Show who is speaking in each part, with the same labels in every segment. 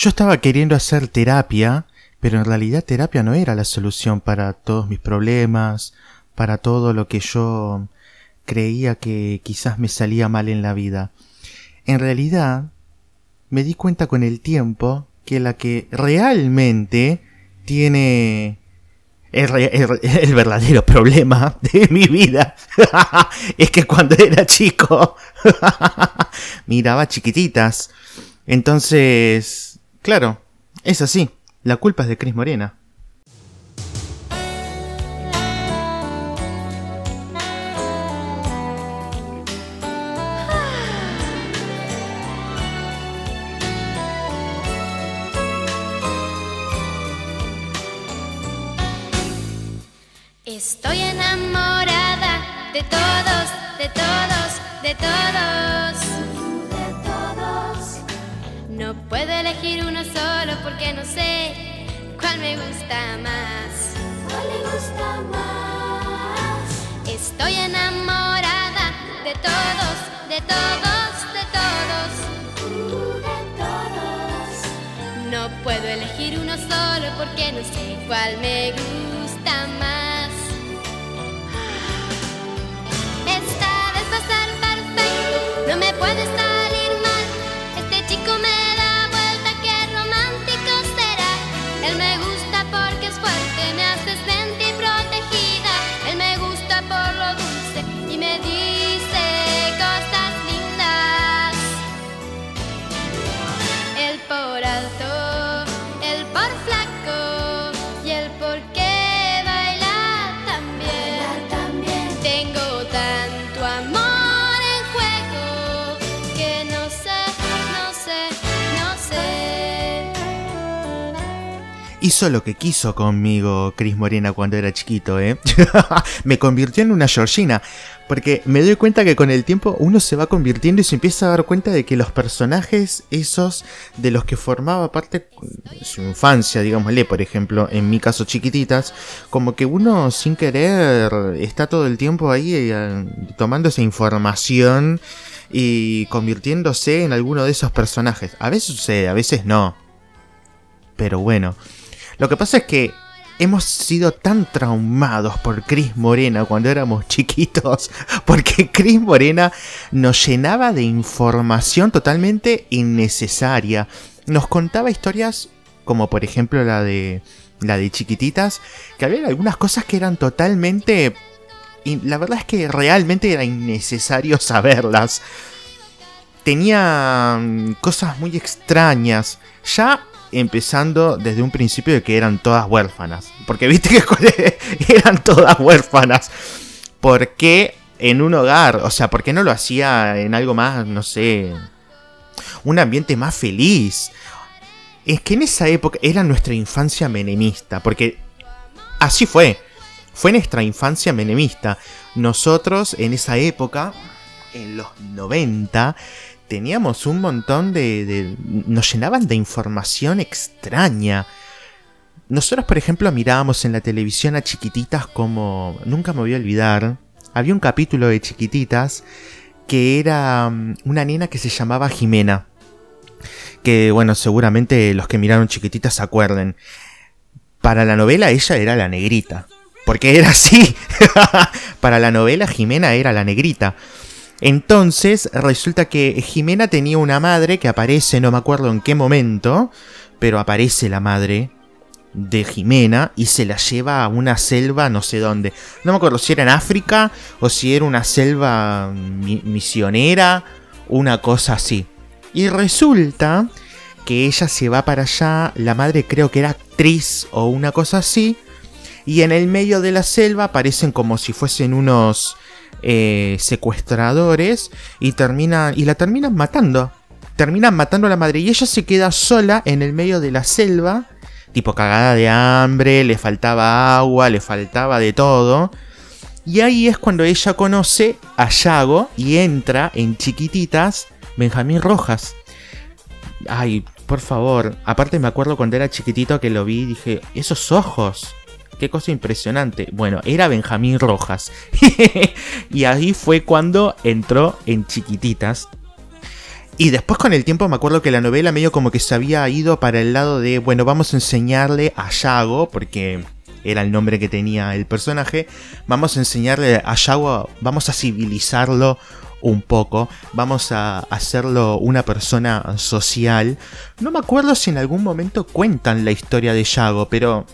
Speaker 1: Yo estaba queriendo hacer terapia, pero en realidad terapia no era la solución para todos mis problemas, para todo lo que yo creía que quizás me salía mal en la vida. En realidad, me di cuenta con el tiempo que la que realmente tiene el, verdadero problema de mi vida es que cuando era chico miraba chiquititas. Entonces, claro, es así. La culpa es de Cris Morena.
Speaker 2: Porque no sé cuál me gusta más. No me puede
Speaker 1: Hizo lo que quiso conmigo Cris Morena cuando era chiquito, ¿eh? me convirtió en una Georgina. Porque me doy cuenta que con el tiempo uno se va convirtiendo y se empieza a dar cuenta de que los personajes, esos de los que formaba parte su infancia, digámosle, por ejemplo, en mi caso chiquititas, como que uno sin querer está todo el tiempo ahí eh, tomando esa información y convirtiéndose en alguno de esos personajes. A veces sucede, a veces no. Pero bueno, lo que pasa es que hemos sido tan traumados por Cris Morena cuando éramos chiquitos, porque Cris Morena nos llenaba de información totalmente innecesaria. Nos contaba historias como por ejemplo la de la de chiquititas, que había algunas cosas que eran totalmente la verdad es que realmente era innecesario saberlas. Tenía mm, cosas muy extrañas. Ya empezando desde un principio de que eran todas huérfanas. Porque viste que eran todas huérfanas. ¿Por qué en un hogar? O sea, ¿por qué no lo hacía en algo más, no sé, un ambiente más feliz? Es que en esa época era nuestra infancia menemista. Porque así fue. Fue nuestra infancia menemista. Nosotros en esa época, en los 90, teníamos un montón de, nos llenaban de información extraña. Nosotros, por ejemplo, mirábamos en la televisión a chiquititas como... Nunca me voy a olvidar. Había un capítulo de chiquititas que era um, una nena que se llamaba Jimena. Que, bueno, seguramente los que miraron chiquititas se acuerden. Para la novela ella era la negrita. Porque era así. Para la novela Jimena era la negrita. Entonces resulta que Jimena tenía una madre que aparece, no me acuerdo en qué momento, pero aparece la madre de Jimena y se la lleva a una selva no sé dónde. No me acuerdo si era en África o si era una selva mi misionera, una cosa así. Y resulta que ella se va para allá, la madre creo que era actriz o una cosa así, y en el medio de la selva aparecen como si fuesen unos eh, secuestradores y terminan y la terminan matando. Terminan matando a la madre y ella se queda sola en el medio de la selva, tipo cagada de hambre, le faltaba agua, le faltaba de todo. Y ahí es cuando ella conoce a Yago y entra en chiquititas Benjamín Rojas. Ay, por favor. Aparte me acuerdo cuando era chiquitito que lo vi y dije, esos ojos qué cosa impresionante. Bueno, era Benjamín Rojas. y ahí fue cuando entró en Chiquititas. Y después con el tiempo me acuerdo que la novela medio como que se había ido para el lado de, bueno, vamos a enseñarle a Yago, porque era el nombre que tenía el personaje, vamos a enseñarle a Yago, vamos a civilizarlo un poco, vamos a hacerlo una persona social. No me acuerdo si en algún momento cuentan la historia de Yago, pero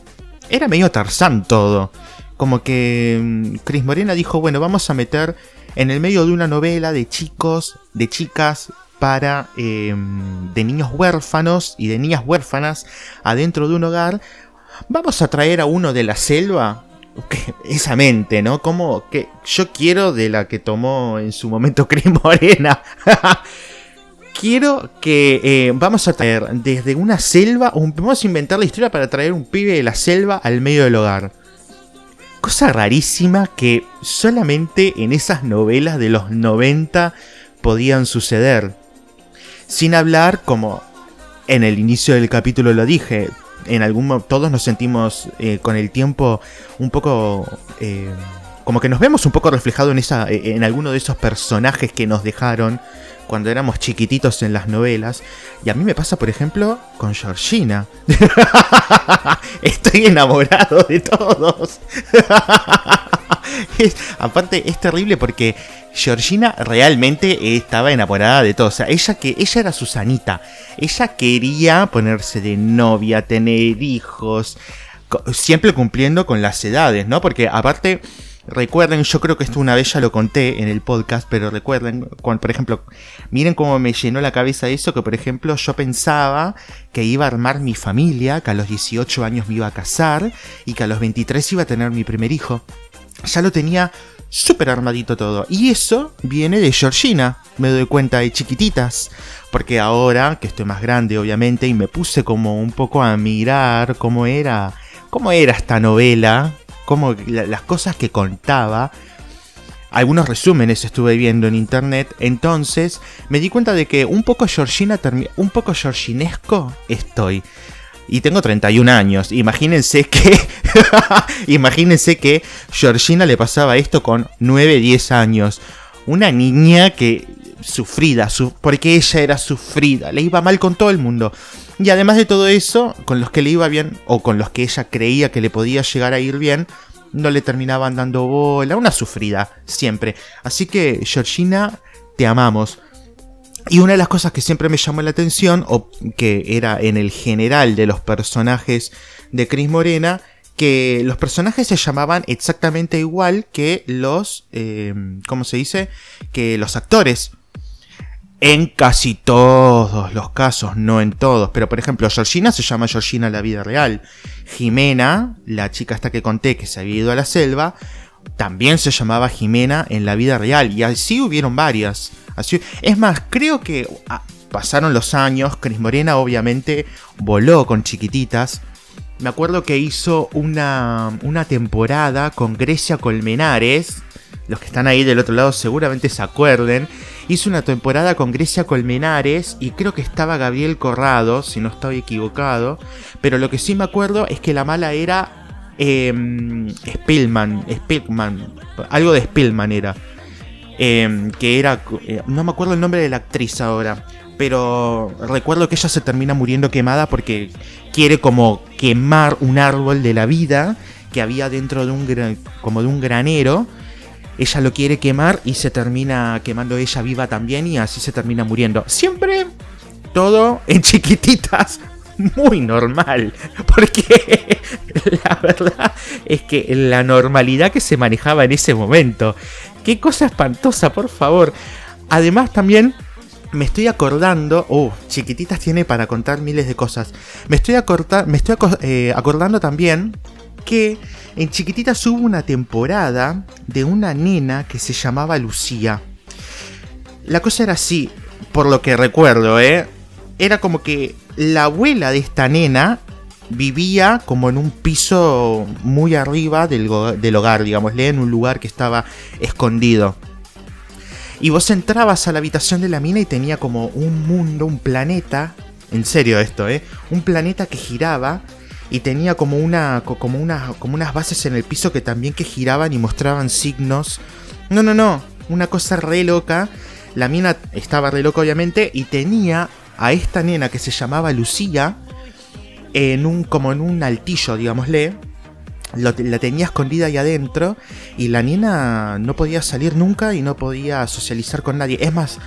Speaker 1: era medio Tarzán todo. Como que mm, Cris Morena dijo, bueno, vamos a meter en el medio de una novela de chicos, de chicas, para em, de niños huérfanos y de niñas huérfanas adentro de un hogar, vamos a traer a uno de la selva esa mente, ¿no? Como que yo quiero de la que tomó en su momento Cris Morena. Quiero que eh, vamos a traer desde una selva, vamos a inventar la historia para traer un pibe de la selva al medio del hogar. Cosa rarísima que solamente en esas novelas de los 90 podían suceder. Sin hablar, como en el inicio del capítulo lo dije, en algún todos nos sentimos eh, con el tiempo un poco eh, como que nos vemos un poco reflejado en esa en alguno de esos personajes que nos dejaron cuando éramos chiquititos en las novelas y a mí me pasa por ejemplo con Georgina estoy enamorado de todos aparte es terrible porque Georgina realmente estaba enamorada de todo. O sea, ella que ella era Susanita. Ella quería ponerse de novia, tener hijos, siempre cumpliendo con las edades, ¿no? Porque aparte recuerden, yo creo que esto una vez ya lo conté en el podcast, pero recuerden, por ejemplo, miren cómo me llenó la cabeza eso, que por ejemplo yo pensaba que iba a armar mi familia, que a los 18 años me iba a casar y que a los 23 iba a tener mi primer hijo. Ya lo tenía súper armadito todo. Y eso viene de Georgina, me doy cuenta de chiquititas. Porque ahora que estoy más grande, obviamente, y me puse como un poco a mirar cómo era, cómo era esta novela, cómo las cosas que contaba. Algunos resúmenes estuve viendo en internet, entonces me di cuenta de que un poco Georgina, un poco georginesco estoy y tengo 31 años. Imagínense que. imagínense que Georgina le pasaba esto con 9, 10 años. Una niña que. sufrida, porque ella era sufrida, le iba mal con todo el mundo. Y además de todo eso, con los que le iba bien, o con los que ella creía que le podía llegar a ir bien, no le terminaban dando bola. Una sufrida, siempre. Así que, Georgina, te amamos. Y una de las cosas que siempre me llamó la atención, o que era en el general de los personajes de Chris Morena, que los personajes se llamaban exactamente igual que los, eh, ¿cómo se dice? Que los actores. En casi todos los casos, no en todos, pero por ejemplo, Georgina se llama Georgina en la vida real. Jimena, la chica esta que conté que se había ido a la selva, también se llamaba Jimena en la vida real. Y así hubieron varias. Así, es más, creo que ah, pasaron los años. Cris Morena obviamente voló con chiquititas. Me acuerdo que hizo una, una temporada con Grecia Colmenares. Los que están ahí del otro lado seguramente se acuerden. Hizo una temporada con Grecia Colmenares y creo que estaba Gabriel Corrado, si no estoy equivocado. Pero lo que sí me acuerdo es que la mala era eh, Spillman, Spillman, algo de Spillman era. Em, que era, eh, no me acuerdo el nombre de la actriz ahora, pero recuerdo que ella se termina muriendo quemada porque quiere como quemar un árbol de la vida que había dentro de un como de un granero. Ella lo quiere quemar y se termina quemando ella viva también y así se termina muriendo. Siempre todo en chiquititas muy normal. Porque la verdad es que la normalidad que se manejaba en ese momento. Qué cosa espantosa, por favor. Además también me estoy acordando, oh, chiquititas tiene para contar miles de cosas. Me estoy, eh, acordando también que en chiquititas hubo una temporada de una nena que se llamaba Lucía. La cosa era así, por lo que recuerdo, ¿eh? Era como que la abuela de esta nena vivía como en un piso muy arriba del, hogar, digámosle, en un lugar que estaba escondido. Y vos entrabas a la habitación de la mina y tenía como un mundo, un planeta, en serio esto, ¿eh? Un planeta que giraba y tenía como, una, como, una, como unas bases en el piso que también que giraban y mostraban signos. No, no, no, una cosa re loca la mina estaba re loca obviamente y tenía a esta nena que se llamaba Lucía en un como en un altillo, digámosle. la tenía escondida ahí adentro y la nena no podía salir nunca y no podía socializar con nadie. Es más,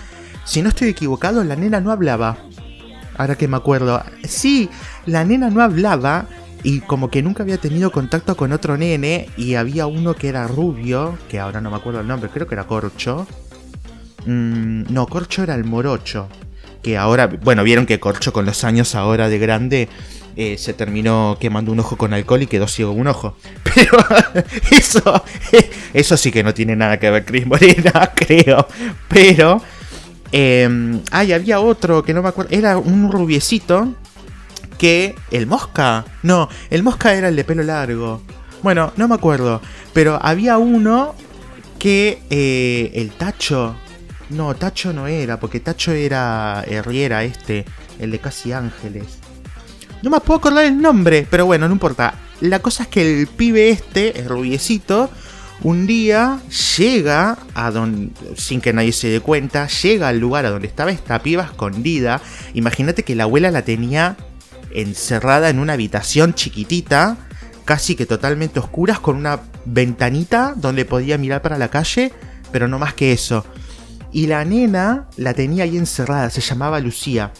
Speaker 1: si no estoy equivocado, la nena no hablaba. Ahora que me acuerdo. Sí, la nena no hablaba y como que nunca había tenido contacto con otro nene y había uno que era rubio, que ahora no me acuerdo el nombre, creo que era Corcho. Mm, no, Corcho era el morocho. Que ahora, bueno, vieron que Corcho con los años ahora de grande eh, se terminó quemando un ojo con alcohol y quedó ciego un ojo. Pero eso, eso sí que no tiene nada que ver Chris Morena, creo. Pero, eh, ay, había otro que no me acuerdo, era un rubiecito que el mosca. No, el mosca era el de pelo largo. Bueno, no me acuerdo. Pero había uno que eh, el Tacho. No, Tacho no era, porque Tacho era Herriera este, el de Casi Ángeles. No me puedo acordar el nombre, pero bueno, no importa. La cosa es que el pibe este, el rubiecito, un día llega a donde, sin que nadie se dé cuenta, llega al lugar a donde estaba esta piba escondida. Imagínate que la abuela la tenía encerrada en una habitación chiquitita, casi que totalmente oscuras, con una ventanita donde podía mirar para la calle, pero no más que eso. Y la nena la tenía ahí encerrada, se llamaba Lucía.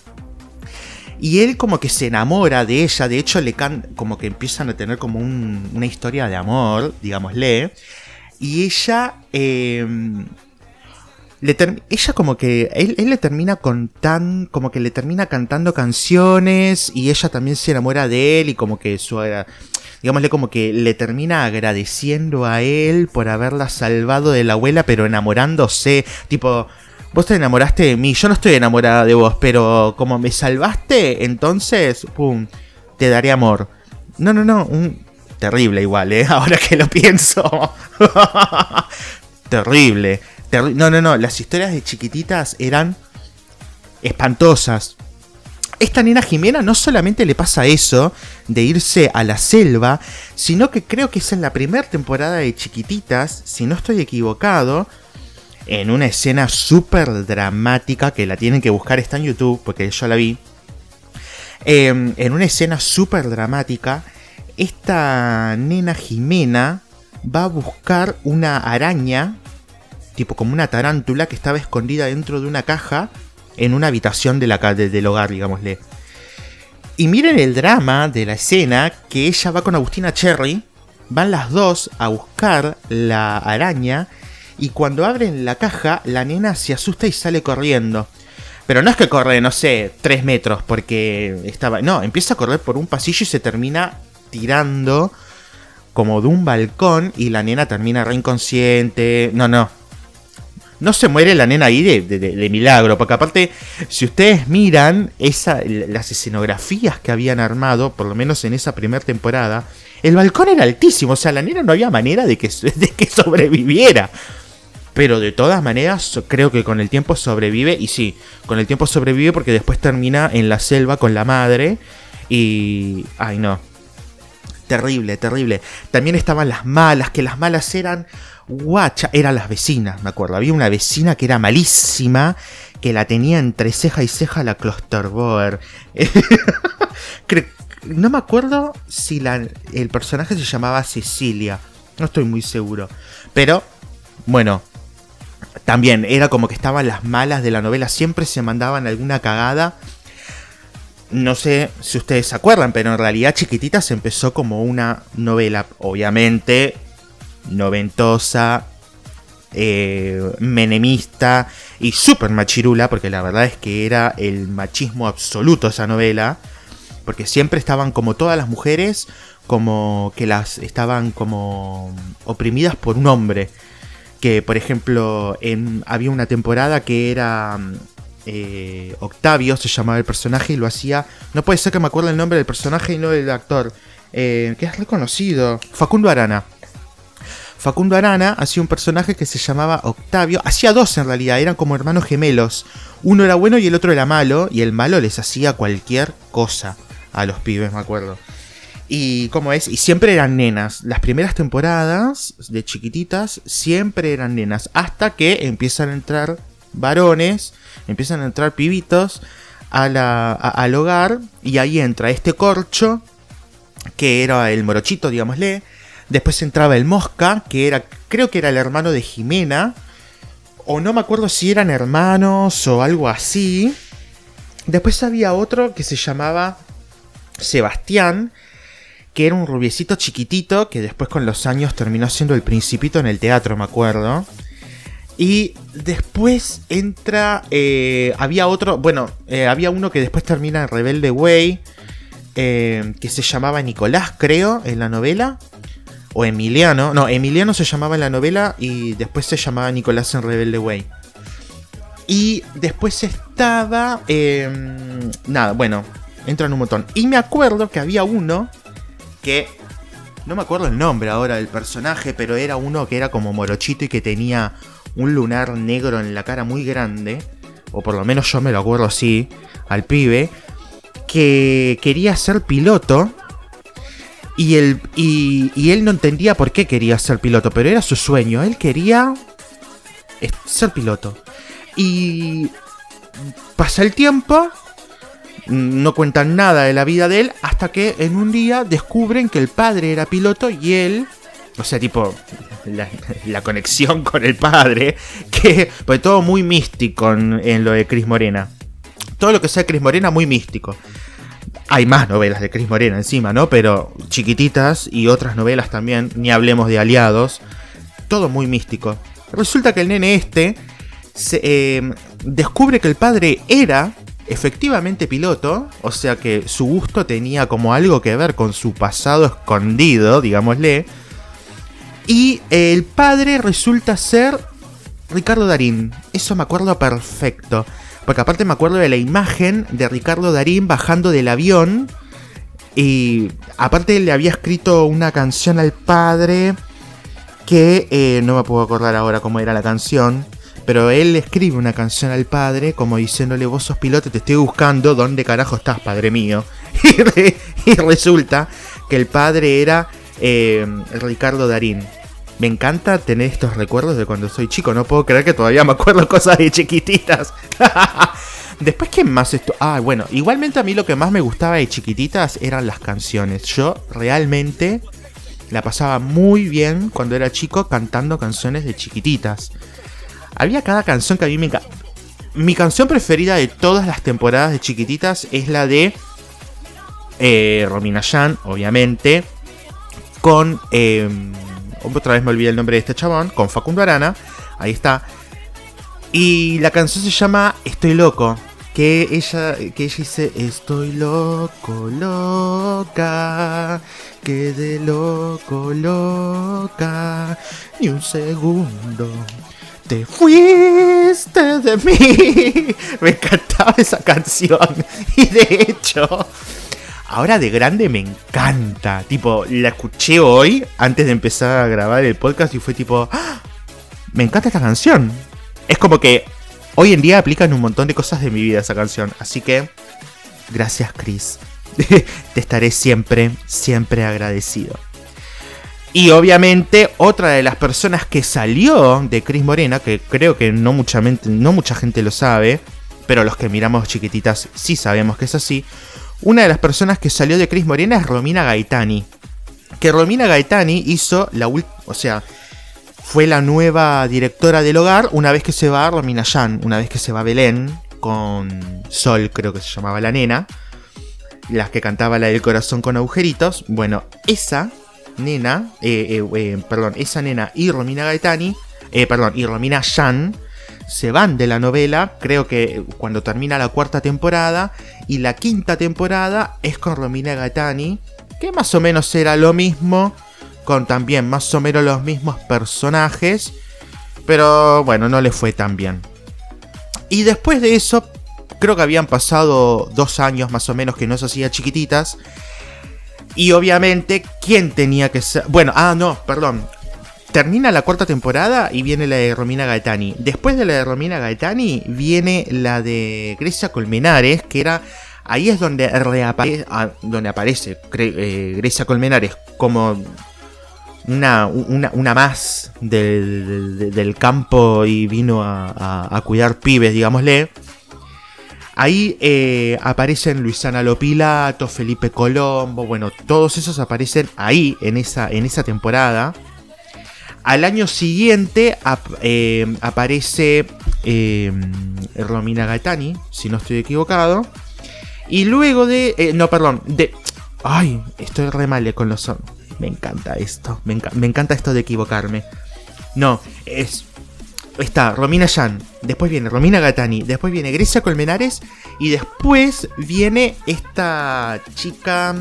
Speaker 1: Y él como que se enamora de ella, de hecho le can como que empiezan a tener como una historia de amor, digámosle. Y ella eh, ella como que él, le termina con tan como que le termina cantando canciones y ella también se enamora de él y como que su digámosle como que le termina agradeciendo a él por haberla salvado de la abuela pero enamorándose. Tipo vos te enamoraste de mí yo no estoy enamorada de vos pero como me salvaste entonces pum te daré amor. No no no un terrible igual eh ahora que lo pienso. Terrible no, no, no, las historias de chiquititas eran espantosas. Esta nena Jimena no solamente le pasa eso de irse a la selva, sino que creo que es en la primera temporada de Chiquititas, si no estoy equivocado, en una escena súper dramática que la tienen que buscar, está en YouTube porque yo la vi. Em, en una escena súper dramática, esta nena Jimena va a buscar una araña tipo como una tarántula que estaba escondida dentro de una caja en una habitación de la, del hogar, digámosle. Y miren el drama de la escena que ella va con Agustina Cherry, van las dos a buscar la araña y cuando abren la caja la nena se asusta y sale corriendo. Pero no es que corre, no sé, tres metros porque estaba... No, empieza a correr por un pasillo y se termina tirando como de un balcón y la nena termina re inconsciente. No, no, no se muere la nena ahí de, milagro, porque aparte, si ustedes miran esa, las escenografías que habían armado, por lo menos en esa primera temporada, el balcón era altísimo, o sea, la nena no había manera de que, de que sobreviviera. Pero de todas maneras, creo que con el tiempo sobrevive, y sí, con el tiempo sobrevive porque después termina en la selva con la madre, y... Ay no. Terrible, terrible. También estaban las malas, que las malas eran guacha, eran las vecinas, me acuerdo. Había una vecina que era malísima, que la tenía entre ceja y ceja la Clusterboer. no me acuerdo si el personaje se llamaba Cecilia, no estoy muy seguro. Pero, bueno, también era como que estaban las malas de la novela, siempre se mandaban alguna cagada. No sé si ustedes se acuerdan, pero en realidad Chiquititas empezó como una novela, obviamente noventosa, eh, menemista y súper machirula, porque la verdad es que era el machismo absoluto esa novela, porque siempre estaban como todas las mujeres, como que las estaban como oprimidas por un hombre. Que por ejemplo en, había una temporada que era eh, Octavio, se llamaba el personaje y lo hacía... No puede ser que me acuerde el nombre del personaje y no del actor. Eh, que es reconocido. Facundo Arana. Facundo Arana hacía un personaje que se llamaba Octavio. Hacía dos en realidad, eran como hermanos gemelos. Uno era bueno y el otro era malo. Y el malo les hacía cualquier cosa a los pibes, me acuerdo. Y cómo es, y siempre eran nenas. Las primeras temporadas de chiquititas siempre eran nenas. Hasta que empiezan a entrar varones, empiezan a entrar pibitos al hogar y ahí entra este corcho, que era el morochito, digámosle. Después entraba el mosca, que era, creo que era el hermano de Jimena, o no me acuerdo si eran hermanos o algo así. Después había otro que se llamaba Sebastián, que era un rubiecito chiquitito que después con los años terminó siendo el principito en el teatro, me acuerdo. Y después entra. Eh, había otro. Bueno, eh, había uno que después termina en Rebelde Way. Eh, que se llamaba Nicolás, creo, en la novela. O Emiliano. No, Emiliano se llamaba en la novela. Y después se llamaba Nicolás en Rebelde Way. Y después estaba. Em, nada, bueno. Entran un montón. Y me acuerdo que había uno. Que. No me acuerdo el nombre ahora del personaje. Pero era uno que era como morochito y que tenía un lunar negro en la cara muy grande, o por lo menos yo me lo acuerdo así, al pibe, que quería ser piloto. Y él, y, él no entendía por qué quería ser piloto, pero era su sueño. Él quería ser piloto. Y pasa el tiempo, no cuentan nada de la vida de él, hasta que en un día descubren que el padre era piloto y él, o sea, tipo, la, conexión con el padre, que pues todo muy místico en, lo de Cris Morena. Todo lo que sea Cris Morena muy místico. Hay más novelas de Cris Morena encima, ¿no? Pero chiquititas y otras novelas también, ni hablemos de aliados. Todo muy místico. Resulta que el nene este se, eh, descubre que el padre era efectivamente piloto, o sea que su gusto tenía como algo que ver con su pasado escondido, digámosle, y el padre resulta ser Ricardo Darín. Eso me acuerdo perfecto. Porque aparte me acuerdo de la imagen de Ricardo Darín bajando del avión. Y aparte le había escrito una canción al padre que eh, no me puedo acordar ahora cómo era la canción. Pero él escribe una canción al padre como diciéndole vos sos piloto, te estoy buscando, ¿dónde carajo estás, padre mío? y, resulta que el padre era eh, Ricardo Darín. Me encanta tener estos recuerdos de cuando soy chico. No puedo creer que todavía me acuerdo cosas de chiquititas. Después, ¿qué más esto? Ah, bueno, igualmente a mí lo que más me gustaba de chiquititas eran las canciones. Yo realmente la pasaba muy bien cuando era chico cantando canciones de chiquititas. Había cada canción que a mí me encanta. Mi canción preferida de todas las temporadas de chiquititas es la de eh, Romina Yan, obviamente, con... Em, otra vez me olvidé el nombre de este chabón, con Facundo Arana, ahí está. Y la canción se llama Estoy loco, que ella, que ella dice Estoy loco, loca, que de loco, loca, ni un segundo. Te fuiste de mí. Me encantaba esa canción. Y de hecho, Ahora de grande me encanta. Tipo, la escuché hoy antes de empezar a grabar el podcast y fue tipo, ¡Ah! me encanta esta canción. Es como que hoy en día aplican un montón de cosas de mi vida esa canción. Así que, gracias Chris. Te estaré siempre, siempre agradecido. Y obviamente otra de las personas que salió de Chris Morena, que creo que no mucha, no mucha gente lo sabe, pero los que miramos chiquititas sí sabemos que es así, una de las personas que salió de Cris Morena es Romina Gaetani. Que Romina Gaetani hizo la última. O sea, fue la nueva directora del hogar una vez que se va Romina Yan, una vez que se va Belén, con Sol, creo que se llamaba la nena. Las que cantaba la del corazón con agujeritos. Bueno, esa nena, eh, eh, eh, perdón, esa nena y Romina Gaetani, perdón, y Romina Yan se van de la novela, creo que cuando termina la cuarta temporada, y la quinta temporada es con Romina Gaetani, que más o menos era lo mismo, con también más o menos los mismos personajes, pero bueno, no le fue tan bien. Y después de eso, creo que habían pasado dos años más o menos que no se hacía chiquititas. Y obviamente, ¿quién tenía que ser? Bueno, ah, no, perdón termina la cuarta temporada y viene la de Romina Gaetani. Después de la de Romina Gaetani viene la de Grecia Colmenares, que era... Ahí es donde, reaparece, ah, donde aparece eh, Grecia Colmenares como una, una, una más del campo y vino a, cuidar pibes, digámosle. Ahí eh, aparecen Luisana Lopilato, Felipe Colombo, bueno, todos esos aparecen ahí en esa, en esa temporada. Al año siguiente eh, aparece eh, Romina Gaetani, si no estoy equivocado. Y luego de... no, perdón, de... Ay, estoy re mal con los... Me encanta esto. Me, encanta esto de equivocarme. No, es. Está Romina Yan. Después viene Romina Gatani. Después viene Grecia Colmenares. Y después viene esta chica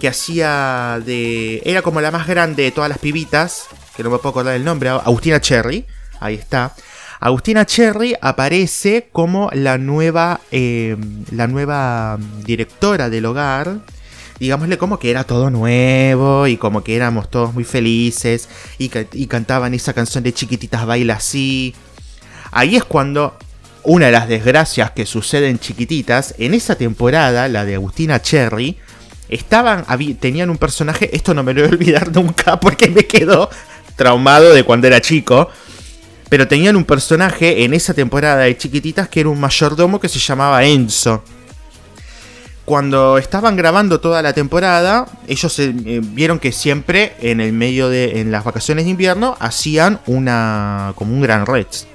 Speaker 1: que hacía de. Era como la más grande de todas las pibitas. Que no me puedo acordar el nombre. Agustina Cherry. Ahí está. Agustina Cherry aparece como la nueva, eh, la nueva directora del hogar digámosle como que era todo nuevo y como que éramos todos muy felices y, cantaban esa canción de chiquititas baila así. Ahí es cuando una de las desgracias que suceden chiquititas, en esa temporada, la de Agustina Cherry, estaban, tenían un personaje, esto no me lo voy a olvidar nunca porque me quedó traumado de cuando era chico, pero tenían un personaje en esa temporada de chiquititas que era un mayordomo que se llamaba Enzo cuando estaban grabando toda la temporada, ellos eh, vieron que siempre en el medio de en las vacaciones de invierno hacían una como un Gran Rex.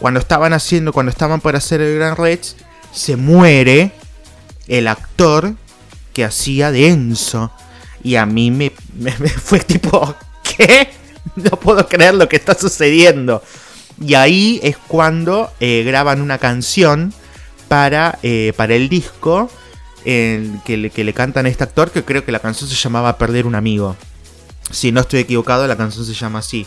Speaker 1: Cuando estaban haciendo, cuando estaban por hacer el Gran Rex, se muere el actor que hacía de Enzo y a mí me, fue tipo ¿qué? No puedo creer lo que está sucediendo. Y ahí es cuando eh, graban una canción para, eh, para el disco que, le, que le cantan a este actor, que creo que la canción se llamaba Perder un amigo. Si no estoy equivocado, la canción se llama así.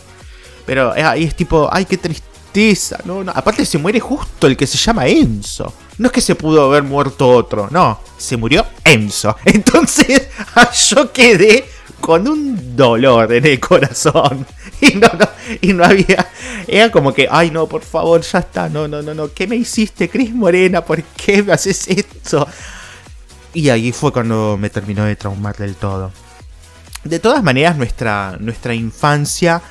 Speaker 1: Pero eh, ahí es tipo, ay, qué tristeza. No, no. Aparte se muere justo el que se llama Enzo. No es que se pudo haber muerto otro, no. Se murió Enzo. Entonces yo quedé con un dolor en el corazón. Y no, no, y no había. Era como que, ay no, por favor, ya está. No, no, no, no. ¿Qué me hiciste, Cris Morena? ¿Por qué me haces esto? Y ahí fue cuando me terminó de traumar del todo. De todas maneras, nuestra, nuestra infancia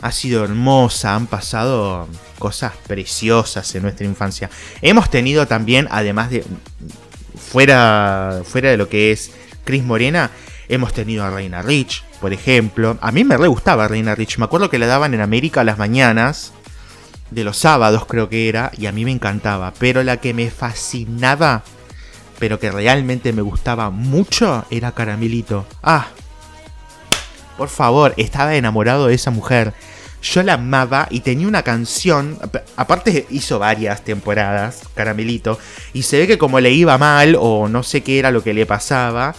Speaker 1: ha sido hermosa, han pasado cosas preciosas en nuestra infancia. Hemos tenido también, además de, fuera, fuera de lo que es Chris Morena, hemos tenido a Reina Rich, por ejemplo. A mí me re gustaba Reina Rich, me acuerdo que la daban en América a las mañanas, de los sábados creo que era, y a mí me encantaba. Pero la que me fascinaba pero que realmente me gustaba mucho era Caramelito. Ah, por favor, estaba enamorado de esa mujer. Yo la amaba y tenía una canción, aparte hizo varias temporadas, Caramelito, y se ve que como le iba mal o no sé qué era lo que le pasaba,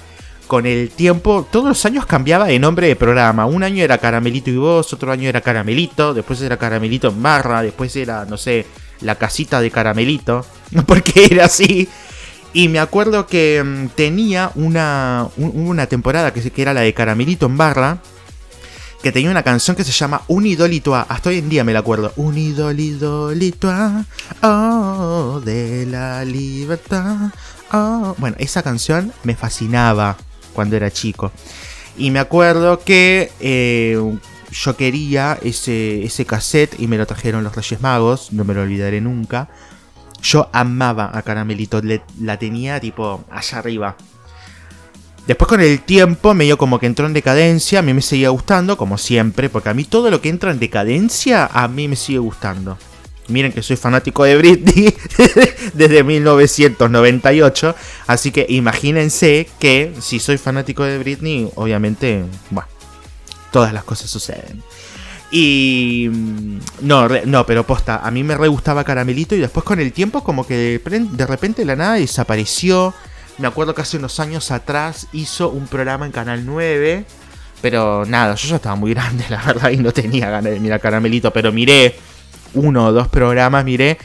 Speaker 1: con el tiempo, todos los años cambiaba de nombre de programa. Un año era Caramelito y vos, otro año era Caramelito, después era Caramelito en barra, después era, no sé, la casita de Caramelito, porque era así. Y me acuerdo que mm, tenía una, una temporada que, era la de Caramelito en barra, que tenía una canción que se llama Unidolito A. Hasta hoy en día me la acuerdo. Unidolito A, oh, de la libertad. Oh. Bueno, esa canción me fascinaba cuando era chico. Y me acuerdo que eh, yo quería ese, ese cassette y me lo trajeron los Reyes Magos, no me lo olvidaré nunca. Yo amaba a Caramelito, la tenía tipo allá arriba. Después con el tiempo, medio como que entró en decadencia, a mí me seguía gustando, como siempre, porque a mí todo lo que entra en decadencia, a mí me sigue gustando. Miren que soy fanático de Britney desde 1998, así que imagínense que si soy fanático de Britney, obviamente, bueno, todas las cosas suceden. Y. Mm, no, no, pero posta, a mí me re gustaba Caramelito y después con el tiempo, como que de repente la nada desapareció. Me acuerdo que hace unos años atrás hizo un programa en Canal 9. Pero nada, yo ya estaba muy grande, la verdad, y no tenía ganas de mirar Caramelito. Pero miré uno o dos programas, miré.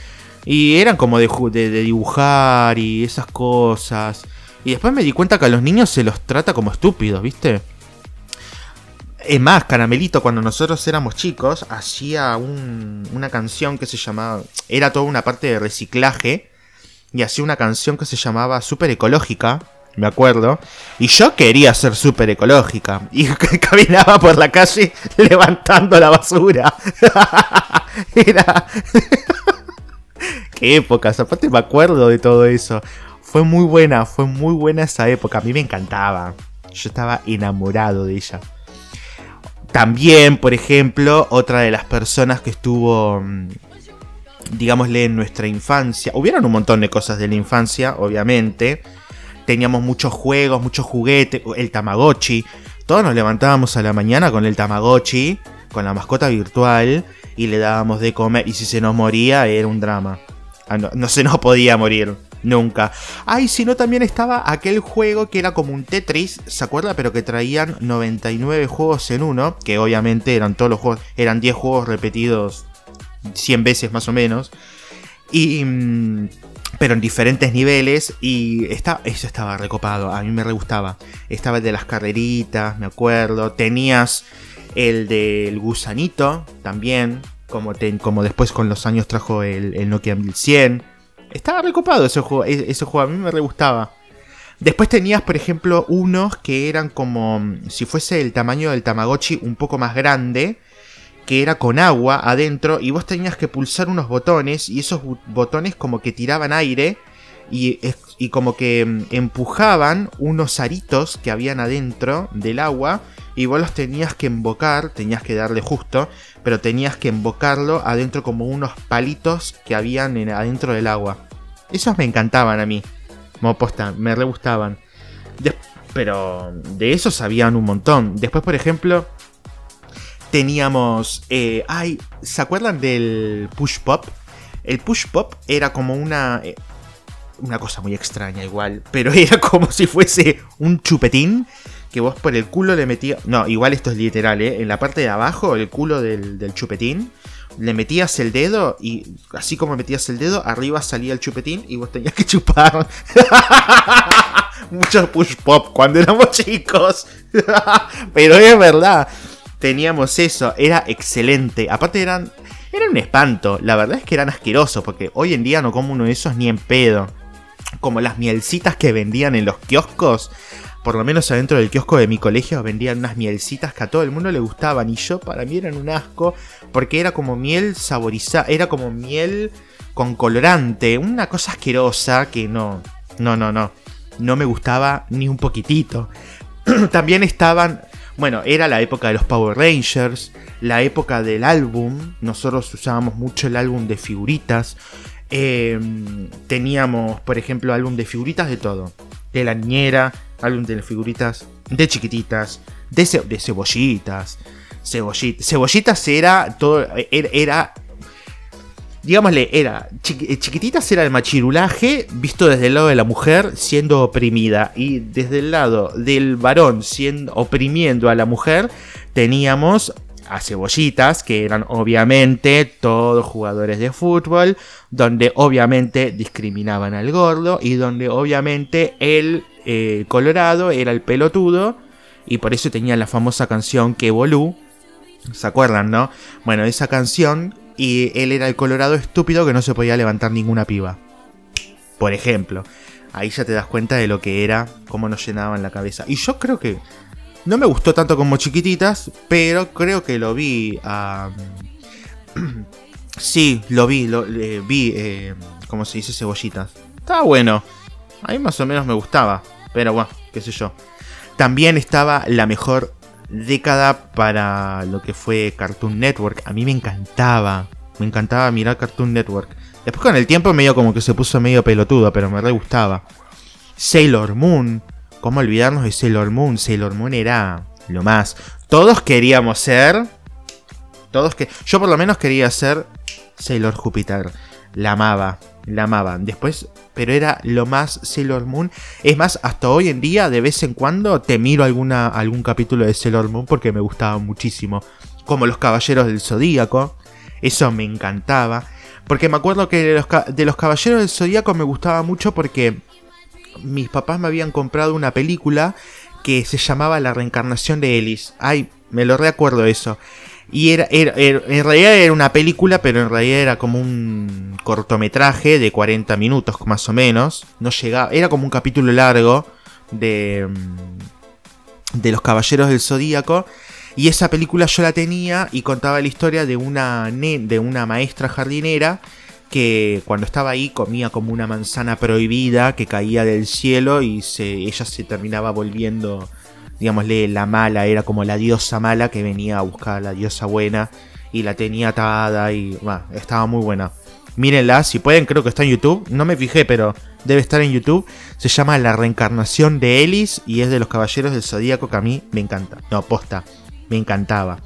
Speaker 1: Y eran como de, de, dibujar y esas cosas. Y después me di cuenta que a los niños se los trata como estúpidos, ¿viste? Es más, Caramelito, cuando nosotros éramos chicos, hacía una canción que se llamaba. Era toda una parte de reciclaje. Y hacía una canción que se llamaba Super Ecológica. Me acuerdo. Y yo quería ser súper ecológica. Y caminaba por la calle levantando la basura. Era... Qué épocas, aparte me acuerdo de todo eso. Fue muy buena, fue muy buena esa época. A mí me encantaba. Yo estaba enamorado de ella. También, por ejemplo, otra de las personas que estuvo, mm, digámosle, en nuestra infancia. Hubieron un montón de cosas de la infancia, obviamente. Teníamos muchos juegos, muchos juguetes, el Tamagotchi. Todos nos levantábamos a la mañana con el Tamagotchi, con la mascota virtual, y le dábamos de comer. Y si se nos moría, era un drama. Ah, no, se nos podía morir. Nunca. Ay, si no, también estaba aquel juego que era como un Tetris, ¿se acuerda? Pero que traían 99 juegos en uno, que obviamente eran todos los juegos, eran 10 juegos repetidos 100 veces más o menos. Y... Mm, pero en diferentes niveles y está, eso estaba recopado, a mí me re gustaba. Estaba el de las carreritas, me acuerdo. Tenías el del gusanito también, como, como después con los años trajo el, Nokia 1100. Estaba recopado ese juego, e, ese juego, a mí me re gustaba. Después tenías, por ejemplo, unos que eran como mm, si fuese el tamaño del Tamagotchi un poco más grande, que era con agua adentro y vos tenías que pulsar unos botones y esos botones como que tiraban aire y, y como que mm, empujaban unos aritos que habían adentro del agua y vos los tenías que embocar, tenías que darle justo, pero tenías que embocarlo adentro como unos palitos que habían adentro del agua. Esos me encantaban a mí. Como posta, me re gustaban. pero de esos habían un montón. Después, por ejemplo, teníamos... Eh, ay, ¿se acuerdan del push pop? El push pop era como una... Eh, una cosa muy extraña igual, pero era como si fuese un chupetín que vos por el culo le metías. No, igual esto es literal, ¿eh? En la parte de abajo, el culo del, chupetín, le metías el dedo y así como metías el dedo, arriba salía el chupetín y vos tenías que chupar. Muchos push pop cuando éramos chicos. Pero es verdad, teníamos eso, era excelente. Aparte eran. Era un espanto, la verdad es que eran asquerosos, porque hoy en día no como uno de esos ni en pedo. Como las mielcitas que vendían en los kioscos por lo menos adentro del kiosco de mi colegio vendían unas mielcitas que a todo el mundo le gustaban y yo para mí eran un asco porque era como miel saborizada, era como miel con colorante, una cosa asquerosa que no, no, no, no, no me gustaba ni un poquitito. También estaban, bueno, era la época de los Power Rangers, la época del álbum, nosotros usábamos mucho el álbum de figuritas, em, teníamos, por ejemplo, álbum de figuritas de todo, de la niñera, álbum de figuritas de chiquititas, de, cebollitas. Cebollitas. Cebollitas era todo. Era. Digámosle, era. Eh, chiquititas era el machirulaje visto desde el lado de la mujer siendo oprimida. Y desde el lado del varón siendo, oprimiendo a la mujer, teníamos a cebollitas, que eran obviamente todos jugadores de fútbol, donde obviamente discriminaban al gordo y donde obviamente el eh, Colorado era el pelotudo y por eso tenía la famosa canción Que Bolú. ¿Se acuerdan, no? Bueno, esa canción y él era el Colorado estúpido que no se podía levantar ninguna piba. Por ejemplo, ahí ya te das cuenta de lo que era, cómo nos llenaban la cabeza. Y yo creo que no me gustó tanto como chiquititas, pero creo que lo vi a... sí, lo vi, lo vi, eh, como se dice, cebollitas. Estaba bueno. A mí más o menos me gustaba. Pero bueno, qué sé yo. También estaba la mejor década para lo que fue Cartoon Network. A mí me encantaba. Me encantaba mirar Cartoon Network. Después con el tiempo medio como que se puso medio pelotudo, pero me re gustaba. Sailor Moon. ¿Cómo olvidarnos de Sailor Moon? Sailor Moon era lo más. Todos queríamos ser. Todos que. Yo por lo menos quería ser Sailor Júpiter. La amaba la amaban. Después, pero era lo más Sailor Moon. Es más, hasta hoy en día, de vez en cuando, te miro alguna, algún capítulo de Sailor Moon porque me gustaba muchísimo. Como los Caballeros del Zodíaco. Eso me encantaba. Porque me acuerdo que de los, de los Caballeros del Zodíaco me gustaba mucho porque mis papás me habían comprado una película que se llamaba La reencarnación de Ellis. Ay, me lo recuerdo eso. Y era, en realidad era una película, pero en realidad era como un cortometraje de 40 minutos más o menos. No llegaba, era como un capítulo largo, de, mm, de los Caballeros del Zodíaco. Y esa película yo la tenía y contaba la historia de una, de una maestra jardinera que cuando estaba ahí comía como una manzana prohibida que caía del cielo y se, ella se terminaba volviendo, digámosle, la mala, era como la diosa mala que venía a buscar a la diosa buena y la tenía atada y estaba muy buena. Mírenla, si pueden, creo que está en YouTube. No me fijé, pero debe estar en YouTube. Se llama La reencarnación de Elis y es de los Caballeros del Zodíaco que a mí me encanta. No, posta, me encantaba.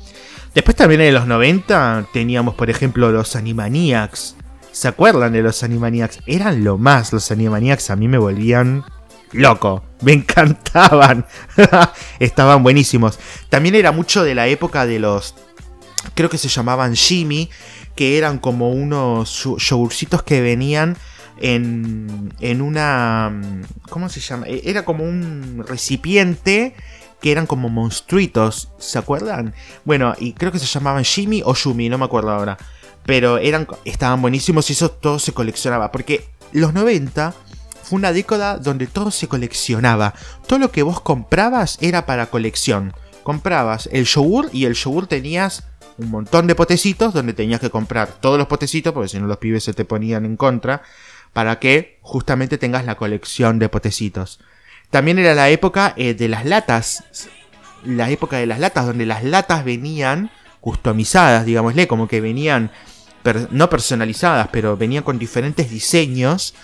Speaker 1: Después también en los 90 teníamos, por ejemplo, los Animaniacs. ¿Se acuerdan de los Animaniacs? Eran lo más los Animaniacs, a mí me volvían loco, me encantaban, estaban buenísimos. También era mucho de la época de los, creo que se llamaban Jimmy, que eran como unos yogurcitos que venían en, en una, ¿cómo se llama? E, era como un recipiente que eran como monstruitos, ¿se acuerdan? Bueno, y creo que se llamaban Jimmy o Yumi, no me acuerdo ahora pero eran, estaban buenísimos y eso todo se coleccionaba. Porque los 90 fue una década donde todo se coleccionaba. Todo lo que vos comprabas era para colección. Comprabas el yogur y el yogur tenías un montón de potecitos donde tenías que comprar todos los potecitos, porque si no los pibes se te ponían en contra, para que justamente tengas la colección de potecitos. También era la época eh, de las latas, la época de las latas, donde las latas venían customizadas, digámosle, como que venían no personalizadas, pero venían con diferentes diseños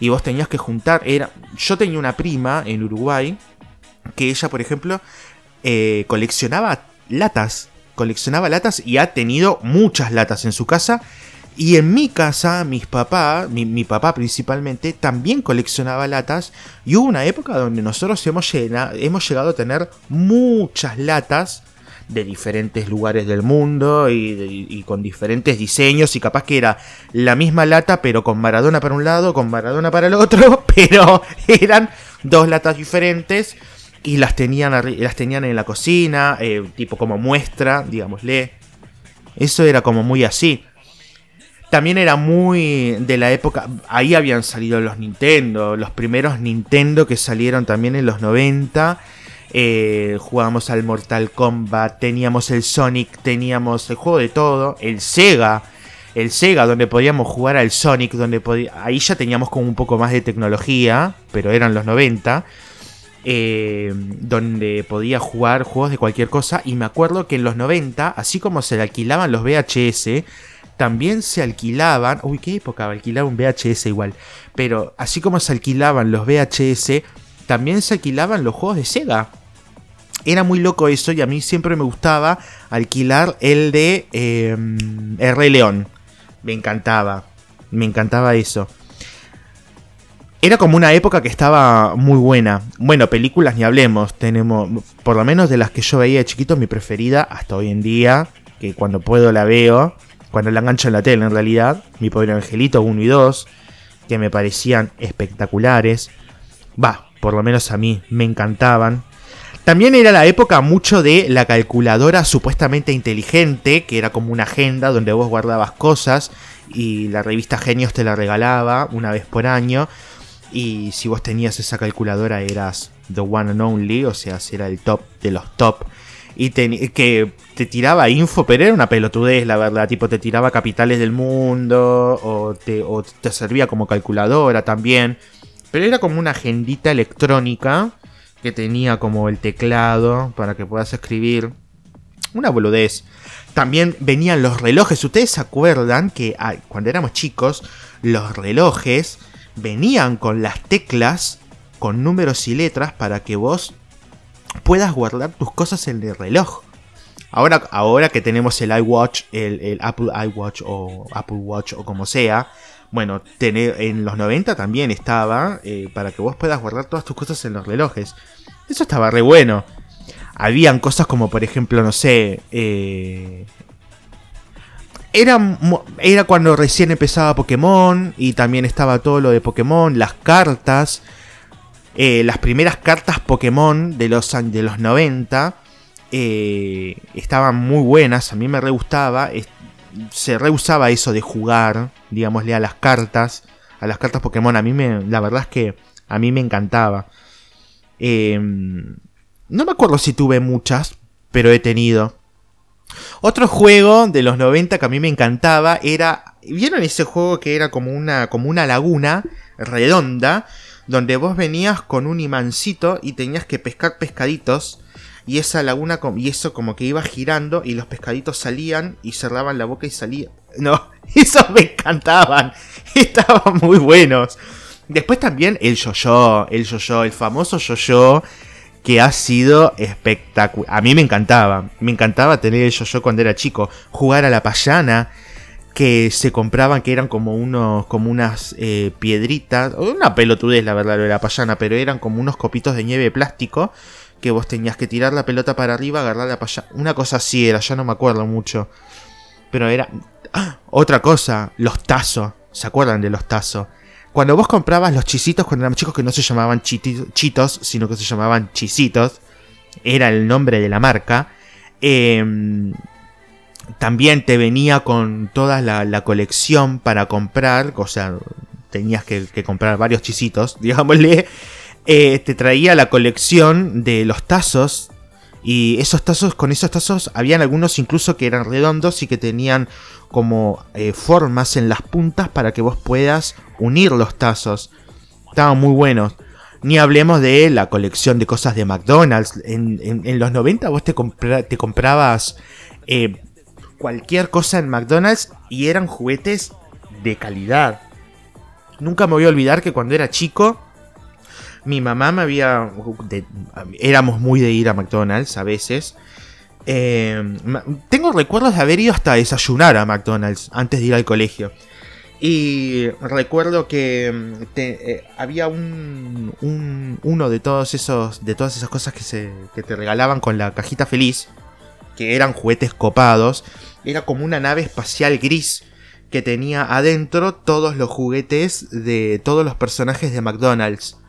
Speaker 1: y vos tenías que juntar. Era, yo tenía una prima en Uruguay que ella, por ejemplo, eh, coleccionaba latas, coleccionaba latas y ha tenido muchas latas en su casa. Y en mi casa, mis papás, mi, mi, papá principalmente, también coleccionaba latas. Y hubo una época donde nosotros hemos, hemos llegado a tener muchas latas de diferentes lugares del mundo y, con diferentes diseños y capaz que era la misma lata pero con Maradona para un lado, con Maradona para el otro, pero eran dos latas diferentes y las tenían, las tenían en la cocina, eh, tipo como muestra, digámosle. Eso era como muy así. También era muy de la época, ahí habían salido los Nintendo, los primeros Nintendo que salieron también en los 90 eh, jugábamos al Mortal Kombat, teníamos el Sonic, teníamos el juego de todo, el Sega, el Sega donde podíamos jugar al Sonic, donde ahí ya teníamos como un poco más de tecnología, pero eran los 90. Eh, donde podía jugar juegos de cualquier cosa y me acuerdo que en los 90, así como se alquilaban los VHS, también se alquilaban, uy, qué época, alquilar un VHS igual, pero así como se alquilaban los VHS, también se alquilaban los juegos de Sega era muy loco eso y a mí siempre me gustaba alquilar el de eh, Rey León. Me encantaba, me encantaba eso. Era como una época que estaba muy buena. Bueno, películas ni hablemos. Tenemos, por lo menos de las que yo veía de chiquito, mi preferida hasta hoy en día, que cuando puedo la veo, cuando la engancho en la tele en realidad, Mi Pobre Angelito 1 y 2, que me parecían espectaculares. Va, por lo menos a mí me encantaban. También era la época mucho de la calculadora supuestamente inteligente, que era como una agenda donde vos guardabas cosas y la revista Genios te la regalaba una vez por año. Y si vos tenías esa calculadora eras the one and only, o sea, era el top de los top. Y que te tiraba info, pero era una pelotudez, la verdad. Tipo, te tiraba capitales del mundo, o te, o te servía como calculadora también. Pero era como una agendita electrónica que tenía como el teclado para que puedas escribir. Una boludez. También venían los relojes. ¿Ustedes se acuerdan que cuando éramos chicos, los relojes venían con las teclas, con números y letras para que vos puedas guardar tus cosas en el reloj? Ahora, ahora que tenemos el iWatch, el, Apple iWatch o Apple Watch o como sea, bueno, tener, en los 90 también estaba eh, para que vos puedas guardar todas tus cosas en los relojes. Eso estaba re bueno. Habían cosas como, por ejemplo, no sé. Eh, era, era cuando recién empezaba Pokémon y también estaba todo lo de Pokémon, las cartas. Eh, las primeras cartas Pokémon de los, de los 90 estaban muy buenas, a mí me re gustaba se reusaba eso de jugar, digámosle, a las cartas, a las cartas Pokémon. A mí me, la verdad es que a mí me encantaba. Em, no me acuerdo si tuve muchas, pero he tenido. Otro juego de los 90 que a mí me encantaba era. ¿Vieron ese juego que era como una, como una laguna redonda? Donde vos venías con un imancito y tenías que pescar pescaditos. Y esa laguna, y eso como que iba girando y los pescaditos salían y cerraban la boca y salían. No, esos me encantaban. Estaban muy buenos. Después también el yo-yo, el yo-yo, el famoso yo-yo que ha sido espectacular. A mí me encantaba, me encantaba tener el yo-yo cuando era chico, jugar a la payana que se compraban que eran como unos como unas eh, piedritas, una pelotudez la verdad de la payana, pero eran como unos copitos de nieve plástico que vos tenías que tirar la pelota para arriba, agarrar la payana, una cosa así era, ya no me acuerdo mucho. Pero era ¡Ah! otra cosa, los tazos, ¿se acuerdan de los tazos? Cuando vos comprabas los chisitos cuando éramos chicos que no se llamaban chitos, sino que se llamaban chisitos, era el nombre de la marca, em, también te venía con toda la, colección para comprar, o sea, tenías que, comprar varios chisitos, digámosle, eh, te traía la colección de los tazos y esos tazos, con esos tazos, habían algunos incluso que eran redondos y que tenían como eh, formas en las puntas para que vos puedas unir los tazos. Estaban muy buenos. Ni hablemos de la colección de cosas de McDonald's. En, los 90 vos te, te comprabas eh, cualquier cosa en McDonald's y eran juguetes de calidad. Nunca me voy a olvidar que cuando era chico mi mamá me había... éramos muy de ir a McDonald's a veces. Eh, tengo recuerdos de haber ido hasta desayunar a McDonald's antes de ir al colegio. Y recuerdo que mm, eh, había un, uno de todos esos de todas esas cosas que se que te regalaban con la cajita feliz, que eran juguetes copados. Era como una nave espacial gris que tenía adentro todos los juguetes de todos los personajes de McDonald's.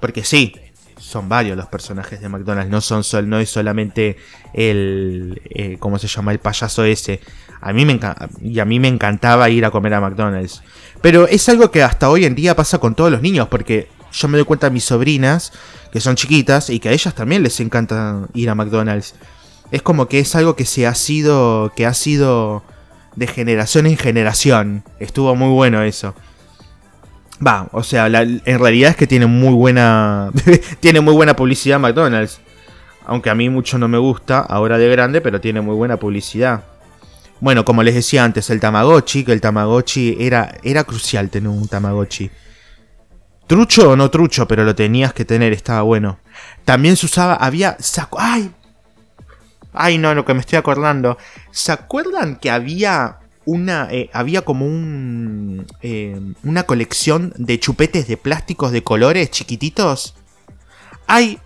Speaker 1: Porque sí, son varios los personajes de McDonald's, no son no es solamente el eh, ¿cómo se llama? el payaso ese. A mí me y a mí me encantaba ir a comer a McDonald's. Pero es algo que hasta hoy en día pasa con todos los niños porque yo me doy cuenta de mis sobrinas que son chiquitas y que a ellas también les encanta ir a McDonald's. Es como que es algo que se ha sido que ha sido de generación en generación. Estuvo muy bueno eso. Va, o sea, en realidad es que tiene muy buena. tiene muy buena publicidad McDonald's. Aunque a mí mucho no me gusta, ahora de grande, pero tiene muy buena publicidad. Bueno, como les decía antes, el Tamagotchi, que el Tamagotchi era, era crucial tener un Tamagotchi. Trucho o no trucho, pero lo tenías que tener, estaba bueno. También se usaba, había... ¡Ay! Ay, no, lo que me estoy acordando. ¿Se acuerdan que había una, eh, había como un, eh, una colección de chupetes de plásticos de colores chiquititos. Hay...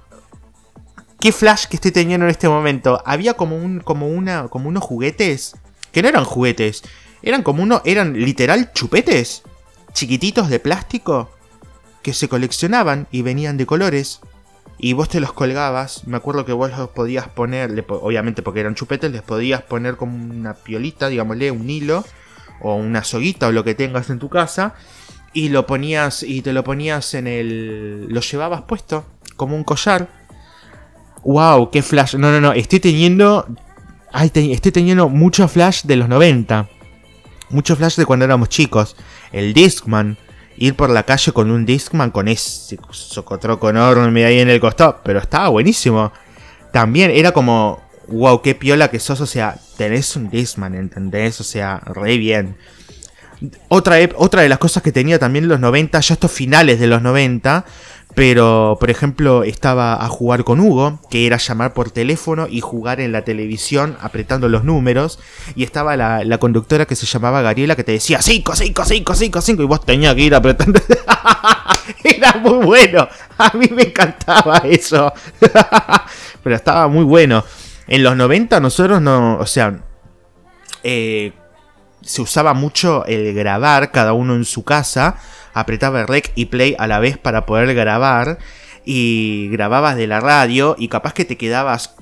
Speaker 1: ¿Qué flash que estoy teniendo en este momento? Había como, un, como, una, como unos juguetes. Que no eran juguetes. Eran como uno... Eran literal chupetes. Chiquititos de plástico. Que se coleccionaban y venían de colores y vos te los colgabas. Me acuerdo que vos los podías poner, obviamente porque eran chupetes, les podías poner como una piolita, digámosle, un hilo o una soguita o lo que tengas en tu casa y lo ponías y te lo ponías en el lo llevabas puesto como un collar. Wow, qué flash. No, no, no, estoy teniendo ay, estoy teniendo mucho flash de los 90. Mucho flash de cuando éramos chicos. El Discman, ir por la calle con un Discman con ese socotroco enorme ahí en el costado, pero estaba buenísimo. También era como, wow, qué piola que sos, o sea, tenés un Discman, ¿entendés? O sea, re bien. Otra, otra de las cosas que tenía también en los 90, ya estos finales de los 90, pero, por ejemplo, estaba a jugar con Hugo, que era llamar por teléfono y jugar en la televisión apretando los números. Y estaba la, conductora que se llamaba Gabriela, que te decía 5, 5, 5, 5, 5, y vos tenías que ir apretando. era muy bueno. A mí me encantaba eso. pero estaba muy bueno. En los 90 nosotros no, o sea, eh, se usaba mucho el grabar cada uno en su casa apretaba rec y play a la vez para poder grabar y grababas de la radio y capaz que te quedabas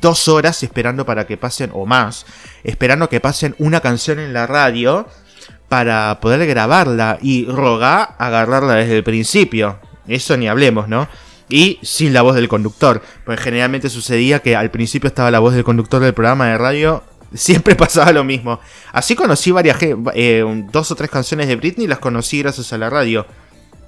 Speaker 1: dos horas esperando para que pasen o más, esperando que pasen una canción en la radio para poder grabarla y rogar agarrarla desde el principio. Eso ni hablemos, ¿no? y sin la voz del conductor. Porque generalmente sucedía que al principio estaba la voz del conductor del programa de radio. Siempre pasaba lo mismo. Así conocí varias, eh, dos o tres canciones de Britney, las conocí gracias a la radio.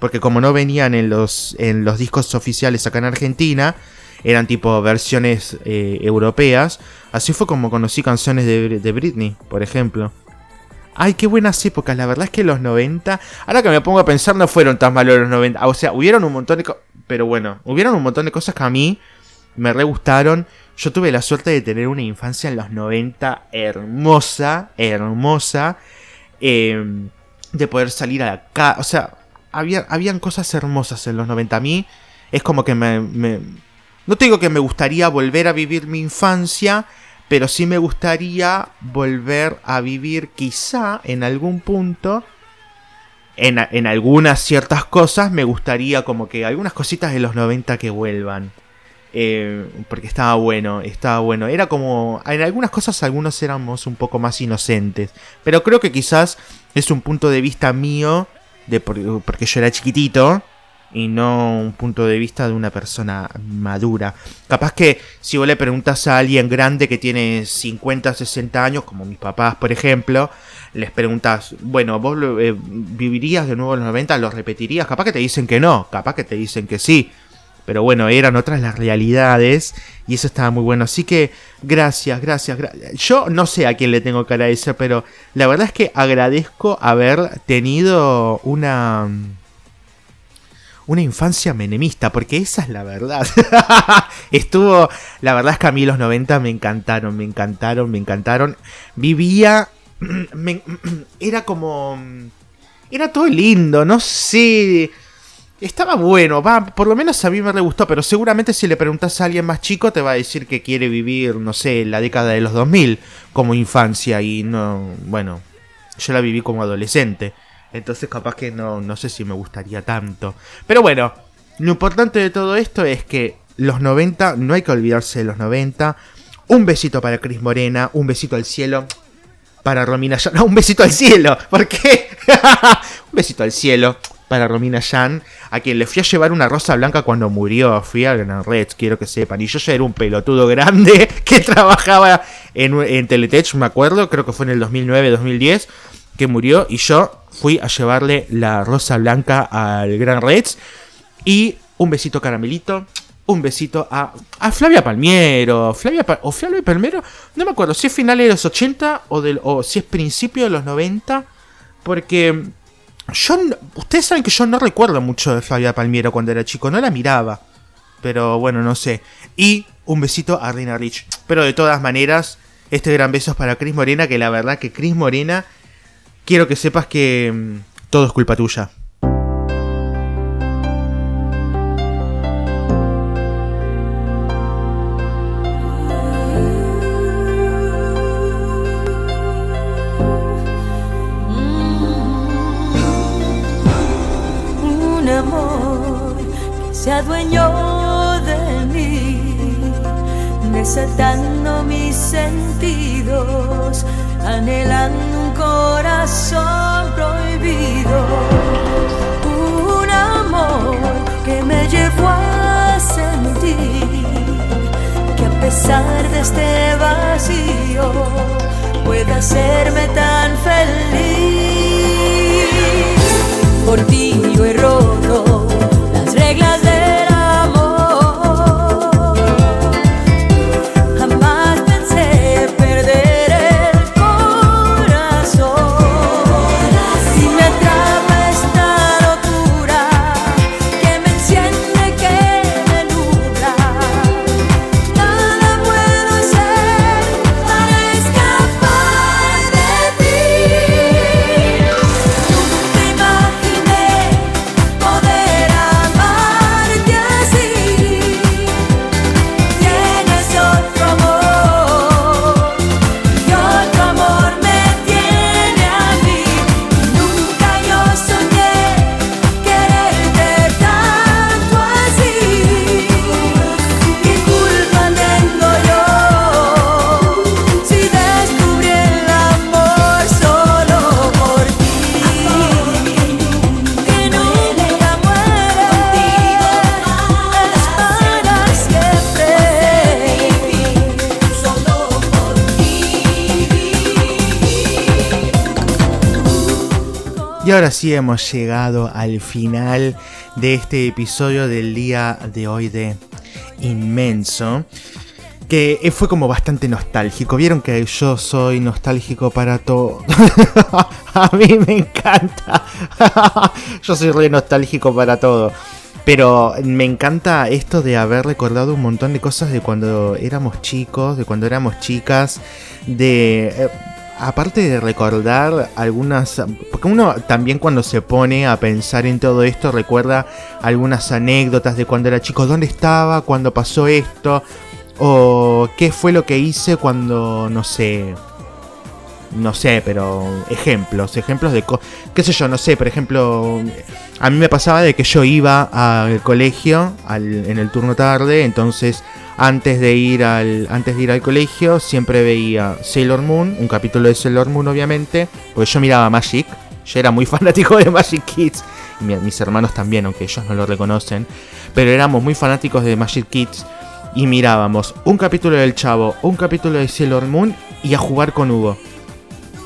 Speaker 1: Porque como no venían en los, en los discos oficiales acá en Argentina, eran tipo versiones eh, europeas. Así fue como conocí canciones de, de Britney, por ejemplo. Ay, qué buenas épocas. La verdad es que los 90, ahora que me pongo a pensar, no fueron tan malos los 90. O sea, hubieron un montón de pero bueno, hubieron un montón de cosas que a mí me re gustaron. Yo tuve la suerte de tener una infancia en los 90 hermosa, hermosa. Em, de poder salir a la casa. O sea, había, habían cosas hermosas en los 90. A mí es como que me. No te digo que me gustaría volver a vivir mi infancia, pero sí me gustaría volver a vivir quizá en algún punto, en, algunas ciertas cosas, me gustaría como que algunas cositas de los 90 que vuelvan. Eh, porque estaba bueno, estaba bueno. Era como, en algunas cosas algunos éramos un poco más inocentes, pero creo que quizás es un punto de vista mío, de porque yo era chiquitito, y no un punto de vista de una persona madura. Capaz que si vos le preguntas a alguien grande que tiene 50, 60 años, como mis papás, por ejemplo, les preguntas, bueno, ¿vos eh, vivirías de nuevo en los 90? ¿Lo repetirías? Capaz que te dicen que no, capaz que te dicen que sí. Pero bueno, eran otras las realidades y eso estaba muy bueno. Así que gracias, gracias, gracias. Yo no sé a quién le tengo que agradecer, pero la verdad es que agradezco haber tenido una una infancia menemista, porque esa es la verdad. Estuvo, la verdad es que a mí los 90 me encantaron, me encantaron, me encantaron. Vivía, era como, era todo lindo, no sé. Estaba bueno, va, por lo menos a mí me re gustó, pero seguramente si le preguntas a alguien más chico te va a decir que quiere vivir, no sé, la década de los 2000 como infancia y no, bueno, yo la viví como adolescente. Entonces capaz que no, no sé si me gustaría tanto. Pero bueno, lo importante de todo esto es que los 90, no hay que olvidarse de los 90. Un besito para Cris Morena, un besito al cielo para Romina. No, un besito al cielo, ¿por qué? un besito al cielo para Romina Yan, a quien le fui a llevar una rosa blanca cuando murió. Fui a Gran Reds, quiero que sepan. Y yo ya era un pelotudo grande que trabajaba en, en Teletech, me acuerdo, creo que fue en el 2009-2010 que murió y yo fui a llevarle la rosa blanca al Gran Reds y un besito caramelito, un besito a, a Flavia Palmiero, Flavia o Flavia Palmiero, no me acuerdo si es finales de los 80 o, del, o si es principio de los 90, porque yo, ustedes saben que yo no recuerdo mucho de Flavia Palmiero cuando era chico, no la miraba, pero bueno, no sé. Y un besito a Reina Rich, pero de todas maneras, este gran beso es para Cris Morena, que la verdad que Cris Morena quiero que sepas que mm, todo es culpa tuya.
Speaker 3: Puede hacerme
Speaker 1: ahora sí hemos llegado al final de este episodio del día de hoy de Inmenso. Que fue como bastante nostálgico. Vieron que yo soy nostálgico para todo. A mí me encanta. yo soy re nostálgico para todo. Pero me encanta esto de haber recordado un montón de cosas de cuando éramos chicos, de cuando éramos chicas, de... Aparte de recordar algunas... Porque uno también cuando se pone a pensar en todo esto recuerda algunas anécdotas de cuando era chico, dónde estaba, cuando pasó esto, o qué fue lo que hice cuando, no sé... No sé, pero ejemplos, ejemplos de... qué sé yo, no sé, por ejemplo, a mí me pasaba de que yo iba al colegio en el turno tarde, entonces antes de ir al antes de ir al colegio siempre veía Sailor Moon, un capítulo de Sailor Moon obviamente, porque yo miraba Magic, yo era muy fanático de Magic Kids, y mis hermanos también, aunque ellos no lo reconocen, pero éramos muy fanáticos de Magic Kids y mirábamos un capítulo del Chavo, un capítulo de Sailor Moon y a jugar con Hugo.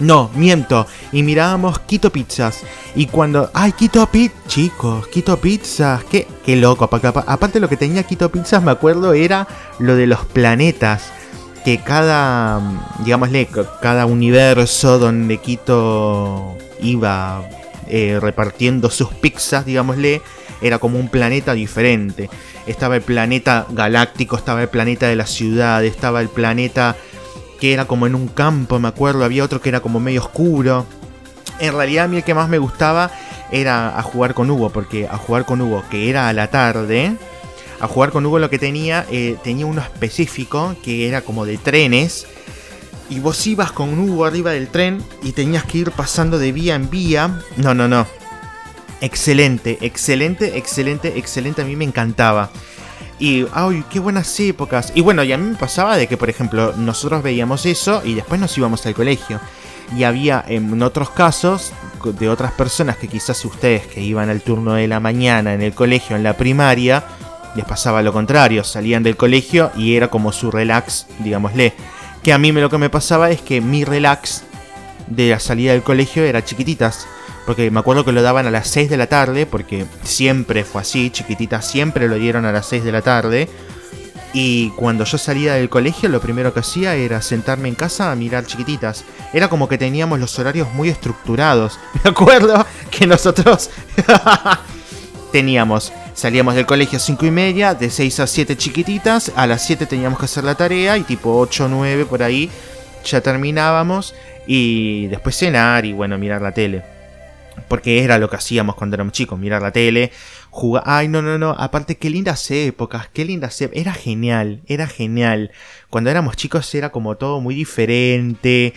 Speaker 1: No, miento. Y mirábamos Quito Pizzas. Y cuando. ¡Ay, Quito Pizzas! Chicos, Quito Pizzas. Qué, qué loco. Aparte, lo que tenía Quito Pizzas, me acuerdo, era lo de los planetas. Que cada. Digámosle, cada universo donde Quito iba eh, repartiendo sus pizzas, digámosle, era como un planeta diferente. Estaba el planeta galáctico, estaba el planeta de la ciudad, estaba el planeta que era como en un campo, me acuerdo, había otro que era como medio oscuro. En realidad a mí el que más me gustaba era a jugar con Hugo, porque a jugar con Hugo, que era a la tarde, a jugar con Hugo lo que tenía, eh, tenía uno específico que era como de trenes. Y vos ibas con Hugo arriba del tren y tenías que ir pasando de vía en vía. No, no, no. Excelente, excelente, excelente, excelente. A mí me encantaba. Y, ay, qué buenas épocas. Y bueno, y a mí me pasaba de que, por ejemplo, nosotros veíamos eso y después nos íbamos al colegio. Y había en otros casos de otras personas que quizás ustedes que iban al turno de la mañana en el colegio, en la primaria, les pasaba lo contrario, salían del colegio y era como su relax, digámosle. Que a mí lo que me pasaba es que mi relax de la salida del colegio era chiquititas. Porque me acuerdo que lo daban a las 6 de la tarde, porque siempre fue así, chiquitita, siempre lo dieron a las 6 de la tarde. Y cuando yo salía del colegio, lo primero que hacía era sentarme en casa a mirar chiquititas. Era como que teníamos los horarios muy estructurados. Me acuerdo que nosotros teníamos, salíamos del colegio a 5 y media, de 6 a 7 chiquititas, a las 7 teníamos que hacer la tarea y tipo 8 o 9 por ahí ya terminábamos y después cenar y bueno, mirar la tele. Porque era lo que hacíamos cuando éramos chicos, mirar la tele, jugar... Ay, no, no, no, aparte qué lindas épocas, qué lindas épocas. Era genial, era genial. Cuando éramos chicos era como todo muy diferente.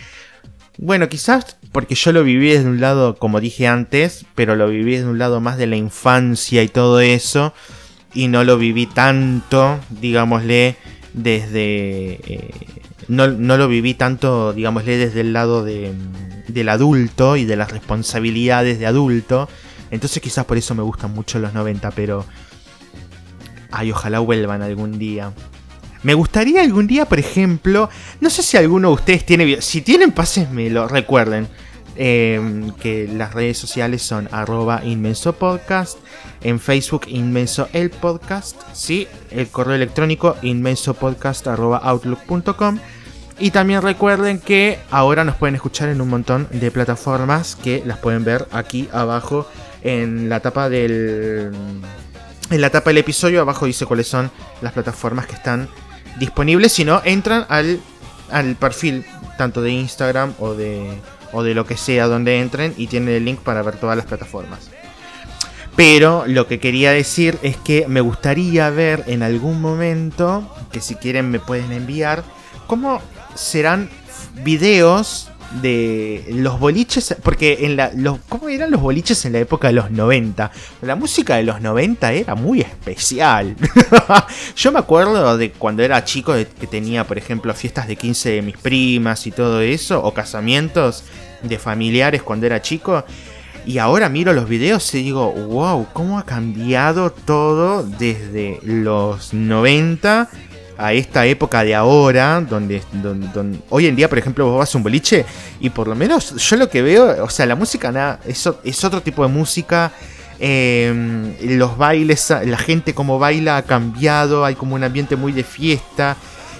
Speaker 1: Bueno, quizás porque yo lo viví desde un lado, como dije antes, pero lo viví desde un lado más de la infancia y todo eso. Y no lo viví tanto, digámosle, desde... Eh, no, no lo viví tanto, digámosle, desde el lado de del adulto y de las responsabilidades de adulto. Entonces quizás por eso me gustan mucho los 90, pero... Ay, ojalá vuelvan algún día. Me gustaría algún día, por ejemplo, no sé si alguno de ustedes tiene... Si tienen, lo recuerden. Eh, que las redes sociales son arroba inmenso podcast, en Facebook inmenso el podcast, ¿sí? el correo electrónico inmensopodcast arroba outlook.com y también recuerden que ahora nos pueden escuchar en un montón de plataformas que las pueden ver aquí abajo en la tapa del en la tapa del episodio abajo dice cuáles son las plataformas que están disponibles, si no entran al al perfil tanto de Instagram o de o de lo que sea donde entren y tienen el link para ver todas las plataformas. Pero lo que quería decir es que me gustaría ver en algún momento, que si quieren me pueden enviar, cómo serán videos de los boliches, porque en la, los, ¿cómo eran los boliches en la época de los 90? La música de los 90 era muy especial. Yo me acuerdo de cuando era chico que tenía, por ejemplo, fiestas de 15 de mis primas y todo eso, o casamientos de familiares cuando era chico. Y ahora miro los videos y digo, wow, cómo ha cambiado todo desde los 90 a esta época de ahora, donde, donde, hoy en día, por ejemplo, vos vas a un boliche y por lo menos yo lo que veo, o sea, la música nada, es, es otro tipo de música. Em, los bailes, la gente como baila ha cambiado, hay como un ambiente muy de fiesta.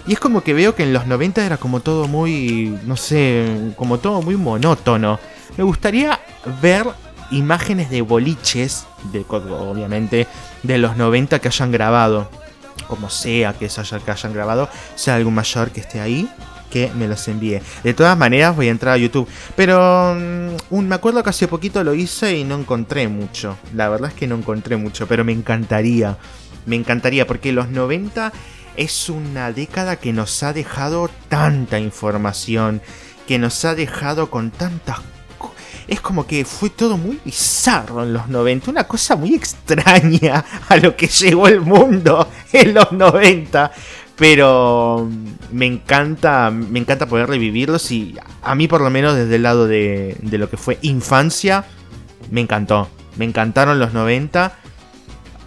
Speaker 1: Y es como que veo que en los 90 era como todo muy, no sé, como todo muy monótono. Me gustaría ver imágenes de boliches, de, obviamente, de los 90 que hayan grabado. Como sea que, se haya, que hayan grabado, sea algún mayor que esté ahí, que me los envíe. De todas maneras voy a entrar a YouTube. Pero mm, me acuerdo que hace poquito lo hice y no encontré mucho. La verdad es que no encontré mucho, pero me encantaría. Me encantaría porque los 90 es una década que nos ha dejado tanta información, que nos ha dejado con tantas es como que fue todo muy bizarro en los 90, una cosa muy extraña a lo que llegó el mundo en los 90. Pero me encanta, me encanta poder revivirlos y a mí por lo menos desde el lado de, de lo que fue infancia, me encantó. Me encantaron los 90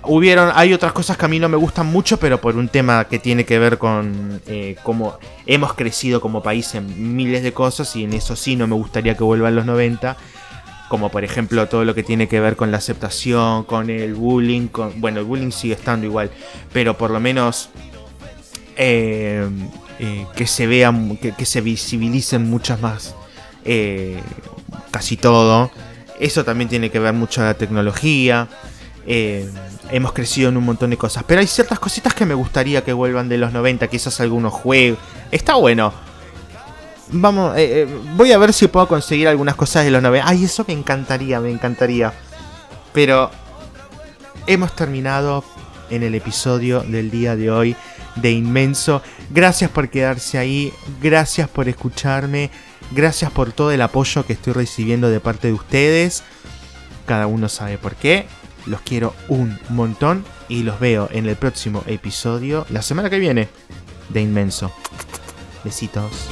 Speaker 1: hubieron, hay otras cosas que a mí no me gustan mucho, pero por un tema que tiene que ver con eh, cómo hemos crecido como país en miles de cosas y en eso sí no me gustaría que vuelvan los 90. Como por ejemplo todo lo que tiene que ver con la aceptación, con el bullying, con, bueno, el bullying sigue estando igual, pero por lo menos eh, eh, que se vean, que, se visibilicen muchas más, casi todo. Eso también tiene que ver mucho a la tecnología. Eh, hemos crecido en un montón de cosas. Pero hay ciertas cositas que me gustaría que vuelvan de los 90, quizás algunos juegos. Está bueno. Vamos, eh, eh, voy a ver si puedo conseguir algunas cosas de los 90. Ay, eso me encantaría, me encantaría. Pero hemos terminado en el episodio del día de hoy de Inmenso. Gracias por quedarse ahí, gracias por escucharme, gracias por todo el apoyo que estoy recibiendo de parte de ustedes. Cada uno sabe por qué. Los quiero un montón y los veo en el próximo episodio, la semana que viene, de Inmenso. Besitos.